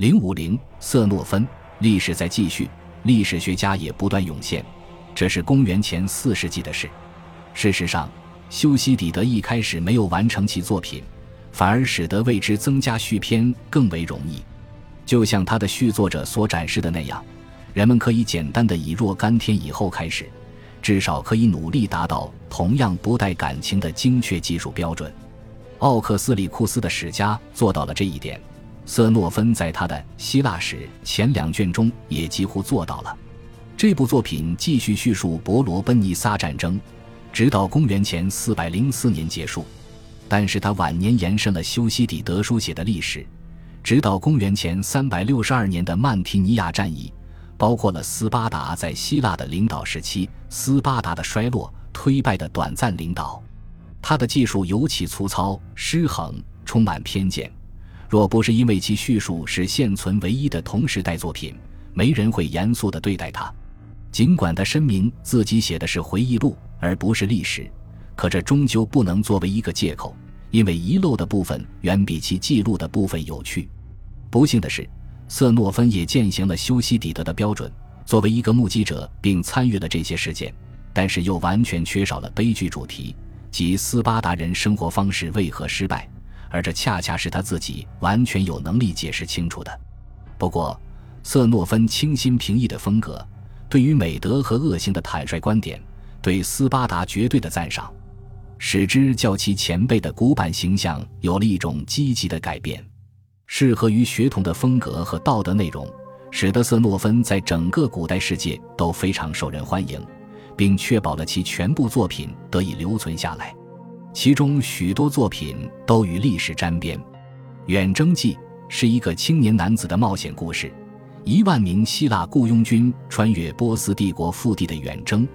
零五零色诺芬，历史在继续，历史学家也不断涌现。这是公元前四世纪的事。事实上，修昔底德一开始没有完成其作品，反而使得为之增加续篇更为容易。就像他的续作者所展示的那样，人们可以简单的以若干天以后开始，至少可以努力达到同样不带感情的精确技术标准。奥克斯里库斯的史家做到了这一点。瑟诺芬在他的《希腊史》前两卷中也几乎做到了。这部作品继续叙述伯罗奔尼撒战争，直到公元前404年结束。但是他晚年延伸了修昔底德书写的历史，直到公元前362年的曼提尼亚战役，包括了斯巴达在希腊的领导时期、斯巴达的衰落、推败的短暂领导。他的技术尤其粗糙、失衡，充满偏见。若不是因为其叙述是现存唯一的同时代作品，没人会严肃地对待它。尽管他声明自己写的是回忆录而不是历史，可这终究不能作为一个借口，因为遗漏的部分远比其记录的部分有趣。不幸的是，瑟诺芬也践行了修昔底德的标准，作为一个目击者并参与了这些事件，但是又完全缺少了悲剧主题，即斯巴达人生活方式为何失败。而这恰恰是他自己完全有能力解释清楚的。不过，瑟诺芬清新平易的风格，对于美德和恶行的坦率观点，对斯巴达绝对的赞赏，使之较其前辈的古板形象有了一种积极的改变。适合于血统的风格和道德内容，使得瑟诺芬在整个古代世界都非常受人欢迎，并确保了其全部作品得以留存下来。其中许多作品都与历史沾边，《远征记》是一个青年男子的冒险故事，一万名希腊雇佣军穿越波斯帝国腹地的远征，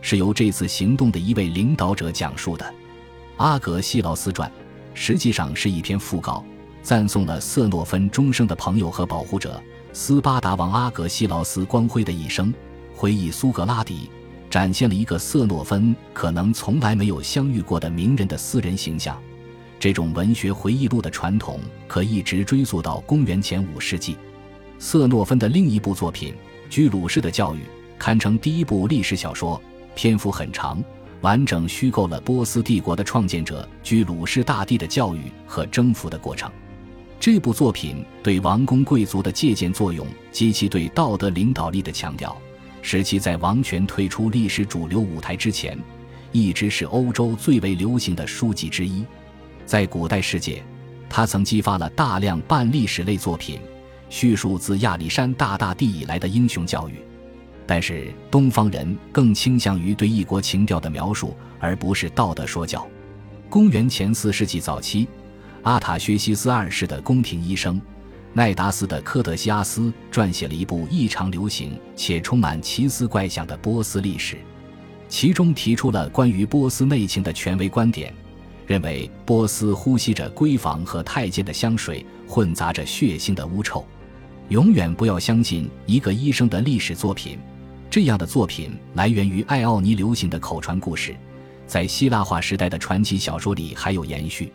是由这次行动的一位领导者讲述的。《阿格西劳斯传》实际上是一篇讣告，赞颂了瑟诺芬终生的朋友和保护者斯巴达王阿格西劳斯光辉的一生，回忆苏格拉底。展现了一个瑟诺芬可能从来没有相遇过的名人的私人形象。这种文学回忆录的传统可一直追溯到公元前五世纪。瑟诺芬的另一部作品《居鲁士的教育》堪称第一部历史小说，篇幅很长，完整虚构了波斯帝国的创建者居鲁士大帝的教育和征服的过程。这部作品对王公贵族的借鉴作用及其对道德领导力的强调。使其在王权退出历史主流舞台之前，一直是欧洲最为流行的书籍之一。在古代世界，他曾激发了大量半历史类作品，叙述自亚历山大大帝以来的英雄教育。但是，东方人更倾向于对异国情调的描述，而不是道德说教。公元前四世纪早期，阿塔薛西斯二世的宫廷医生。奈达斯的科德西阿斯撰写了一部异常流行且充满奇思怪想的波斯历史，其中提出了关于波斯内情的权威观点，认为波斯呼吸着闺房和太监的香水，混杂着血腥的污臭。永远不要相信一个医生的历史作品，这样的作品来源于爱奥尼流行的口传故事，在希腊化时代的传奇小说里还有延续。